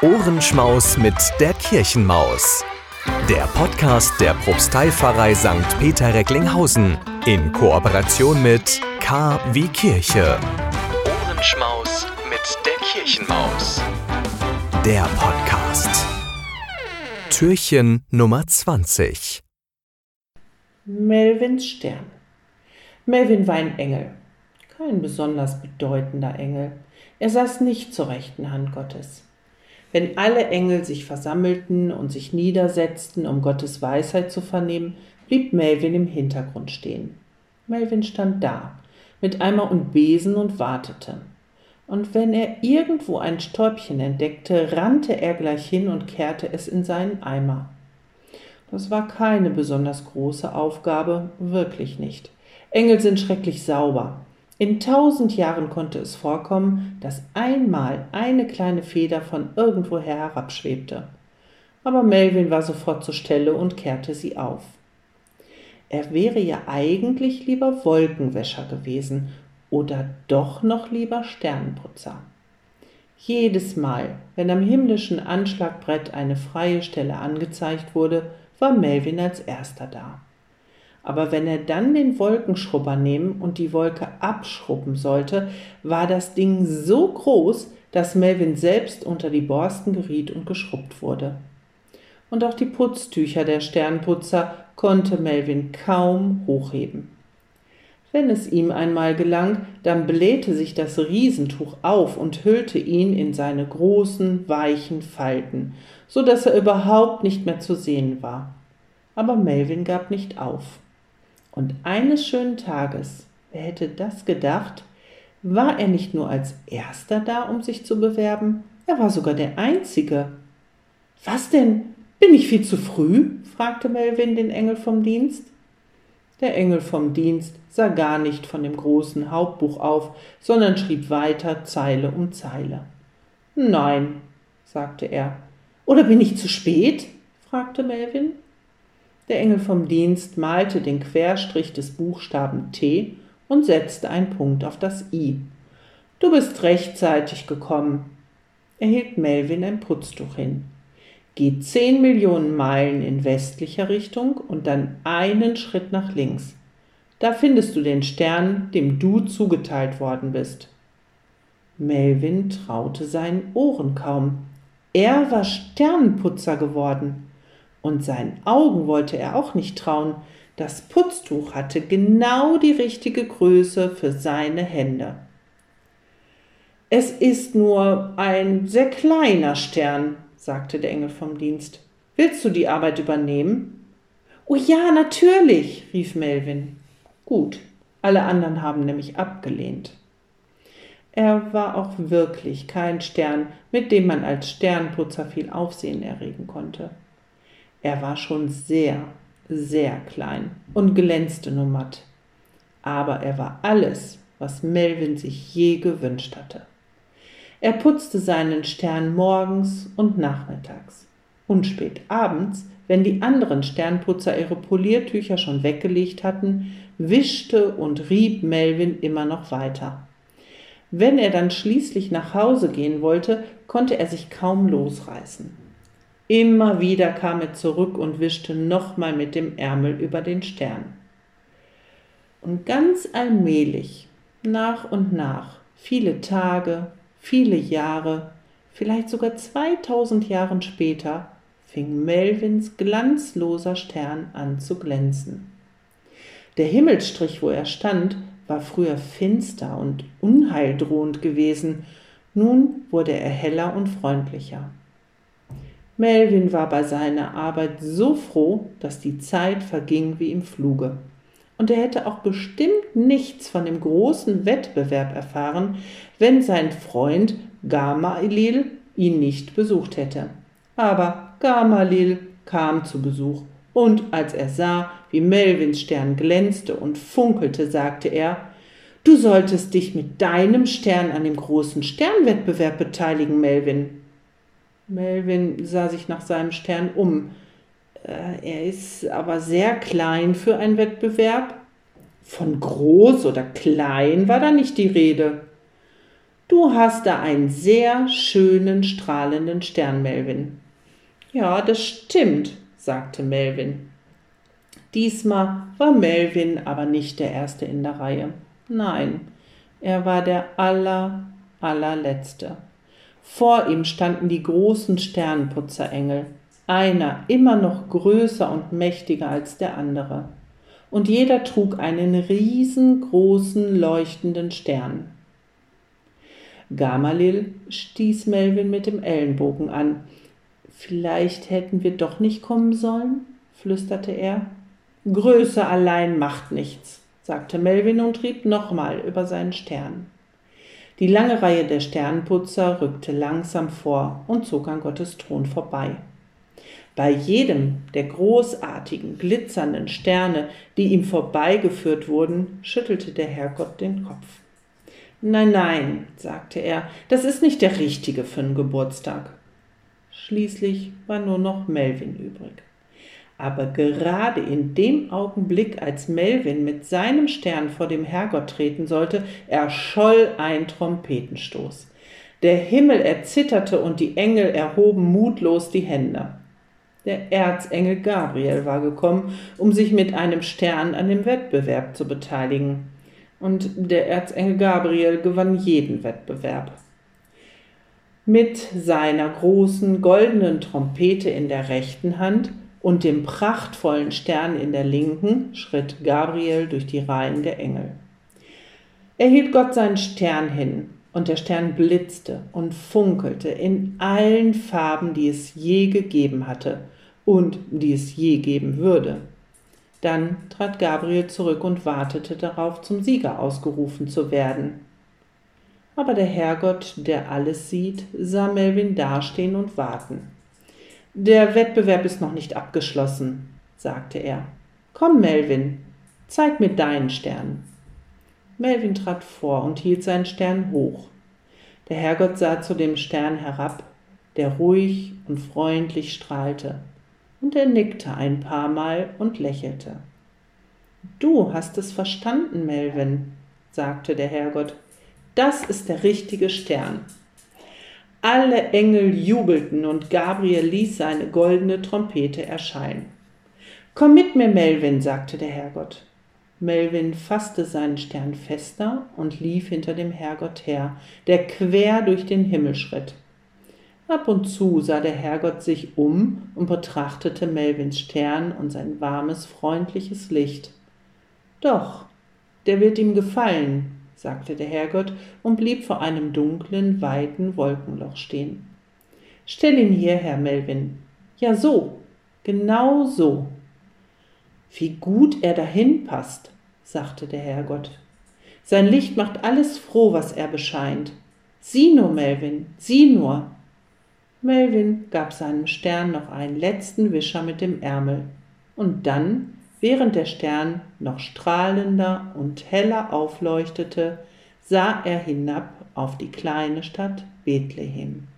Ohrenschmaus mit der Kirchenmaus. Der Podcast der Propsteipfarrei St. Peter Recklinghausen in Kooperation mit K wie Kirche. Ohrenschmaus mit der Kirchenmaus. Der Podcast. Türchen Nummer 20. Melvins Stern. Melvin war ein Engel. Kein besonders bedeutender Engel. Er saß nicht zur rechten Hand Gottes. Wenn alle Engel sich versammelten und sich niedersetzten, um Gottes Weisheit zu vernehmen, blieb Melvin im Hintergrund stehen. Melvin stand da, mit Eimer und Besen und wartete. Und wenn er irgendwo ein Stäubchen entdeckte, rannte er gleich hin und kehrte es in seinen Eimer. Das war keine besonders große Aufgabe, wirklich nicht. Engel sind schrecklich sauber. In tausend Jahren konnte es vorkommen, dass einmal eine kleine Feder von irgendwoher herabschwebte. Aber Melvin war sofort zur Stelle und kehrte sie auf. Er wäre ja eigentlich lieber Wolkenwäscher gewesen oder doch noch lieber Sternenputzer. Jedes Mal, wenn am himmlischen Anschlagbrett eine freie Stelle angezeigt wurde, war Melvin als erster da. Aber wenn er dann den Wolkenschrubber nehmen und die Wolke abschrubben sollte, war das Ding so groß, dass Melvin selbst unter die Borsten geriet und geschrubbt wurde. Und auch die Putztücher der Sternputzer konnte Melvin kaum hochheben. Wenn es ihm einmal gelang, dann blähte sich das Riesentuch auf und hüllte ihn in seine großen, weichen Falten, so dass er überhaupt nicht mehr zu sehen war. Aber Melvin gab nicht auf. Und eines schönen Tages, wer hätte das gedacht, war er nicht nur als erster da, um sich zu bewerben, er war sogar der Einzige. Was denn? Bin ich viel zu früh? fragte Melvin den Engel vom Dienst. Der Engel vom Dienst sah gar nicht von dem großen Hauptbuch auf, sondern schrieb weiter Zeile um Zeile. Nein, sagte er. Oder bin ich zu spät? fragte Melvin. Der Engel vom Dienst malte den Querstrich des Buchstaben T und setzte einen Punkt auf das I. Du bist rechtzeitig gekommen. Er hielt Melvin ein Putztuch hin. Geh zehn Millionen Meilen in westlicher Richtung und dann einen Schritt nach links. Da findest du den Stern, dem du zugeteilt worden bist. Melvin traute seinen Ohren kaum. Er war Sternenputzer geworden und seinen Augen wollte er auch nicht trauen. Das Putztuch hatte genau die richtige Größe für seine Hände. Es ist nur ein sehr kleiner Stern, sagte der Engel vom Dienst. Willst du die Arbeit übernehmen? Oh ja, natürlich, rief Melvin. Gut, alle anderen haben nämlich abgelehnt. Er war auch wirklich kein Stern, mit dem man als Sternputzer viel Aufsehen erregen konnte. Er war schon sehr, sehr klein und glänzte nur matt. Aber er war alles, was Melvin sich je gewünscht hatte. Er putzte seinen Stern morgens und nachmittags. Und spät abends, wenn die anderen Sternputzer ihre Poliertücher schon weggelegt hatten, wischte und rieb Melvin immer noch weiter. Wenn er dann schließlich nach Hause gehen wollte, konnte er sich kaum losreißen. Immer wieder kam er zurück und wischte nochmal mit dem Ärmel über den Stern. Und ganz allmählich, nach und nach, viele Tage, viele Jahre, vielleicht sogar 2000 Jahren später, fing Melvins glanzloser Stern an zu glänzen. Der Himmelsstrich, wo er stand, war früher finster und unheildrohend gewesen, nun wurde er heller und freundlicher. Melvin war bei seiner Arbeit so froh, dass die Zeit verging wie im Fluge. Und er hätte auch bestimmt nichts von dem großen Wettbewerb erfahren, wenn sein Freund Gamalil ihn nicht besucht hätte. Aber Gamalil kam zu Besuch, und als er sah, wie Melvins Stern glänzte und funkelte, sagte er, Du solltest dich mit deinem Stern an dem großen Sternwettbewerb beteiligen, Melvin. Melvin sah sich nach seinem Stern um. Äh, er ist aber sehr klein für einen Wettbewerb. Von groß oder klein war da nicht die Rede. Du hast da einen sehr schönen, strahlenden Stern, Melvin. Ja, das stimmt, sagte Melvin. Diesmal war Melvin aber nicht der Erste in der Reihe. Nein, er war der aller, allerletzte. Vor ihm standen die großen Sternputzerengel, einer immer noch größer und mächtiger als der andere. Und jeder trug einen riesengroßen leuchtenden Stern. Gamalil stieß Melvin mit dem Ellenbogen an. Vielleicht hätten wir doch nicht kommen sollen, flüsterte er. Größe allein macht nichts, sagte Melvin und trieb nochmal über seinen Stern. Die lange Reihe der Sternputzer rückte langsam vor und zog an Gottes Thron vorbei. Bei jedem der großartigen, glitzernden Sterne, die ihm vorbeigeführt wurden, schüttelte der Herrgott den Kopf. Nein, nein, sagte er, das ist nicht der richtige für einen Geburtstag. Schließlich war nur noch Melvin übrig. Aber gerade in dem Augenblick, als Melvin mit seinem Stern vor dem Herrgott treten sollte, erscholl ein Trompetenstoß. Der Himmel erzitterte und die Engel erhoben mutlos die Hände. Der Erzengel Gabriel war gekommen, um sich mit einem Stern an dem Wettbewerb zu beteiligen und der Erzengel Gabriel gewann jeden Wettbewerb. Mit seiner großen goldenen Trompete in der rechten Hand und dem prachtvollen Stern in der linken schritt Gabriel durch die Reihen der Engel. Er hielt Gott seinen Stern hin, und der Stern blitzte und funkelte in allen Farben, die es je gegeben hatte und die es je geben würde. Dann trat Gabriel zurück und wartete darauf, zum Sieger ausgerufen zu werden. Aber der Herrgott, der alles sieht, sah Melvin dastehen und warten. Der Wettbewerb ist noch nicht abgeschlossen, sagte er. Komm, Melvin, zeig mir deinen Stern. Melvin trat vor und hielt seinen Stern hoch. Der Herrgott sah zu dem Stern herab, der ruhig und freundlich strahlte und er nickte ein paar Mal und lächelte. Du hast es verstanden, Melvin, sagte der Herrgott. Das ist der richtige Stern. Alle Engel jubelten und Gabriel ließ seine goldene Trompete erscheinen. Komm mit mir, Melvin, sagte der Herrgott. Melvin fasste seinen Stern fester und lief hinter dem Herrgott her, der quer durch den Himmel schritt. Ab und zu sah der Herrgott sich um und betrachtete Melvins Stern und sein warmes, freundliches Licht. Doch, der wird ihm gefallen, sagte der Herrgott und blieb vor einem dunklen, weiten Wolkenloch stehen. Stell ihn hierher, Melvin. Ja, so, genau so. Wie gut er dahin passt, sagte der Herrgott. Sein Licht macht alles froh, was er bescheint. Sieh nur, Melvin, sieh nur. Melvin gab seinem Stern noch einen letzten Wischer mit dem Ärmel, und dann, während der Stern noch strahlender und heller aufleuchtete, sah er hinab auf die kleine Stadt Bethlehem.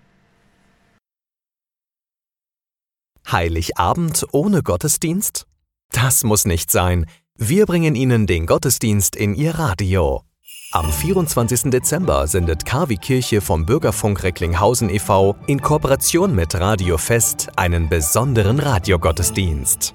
Heiligabend ohne Gottesdienst? Das muss nicht sein. Wir bringen Ihnen den Gottesdienst in Ihr Radio. Am 24. Dezember sendet KW Kirche vom Bürgerfunk Recklinghausen e.V. in Kooperation mit Radio Fest einen besonderen Radiogottesdienst.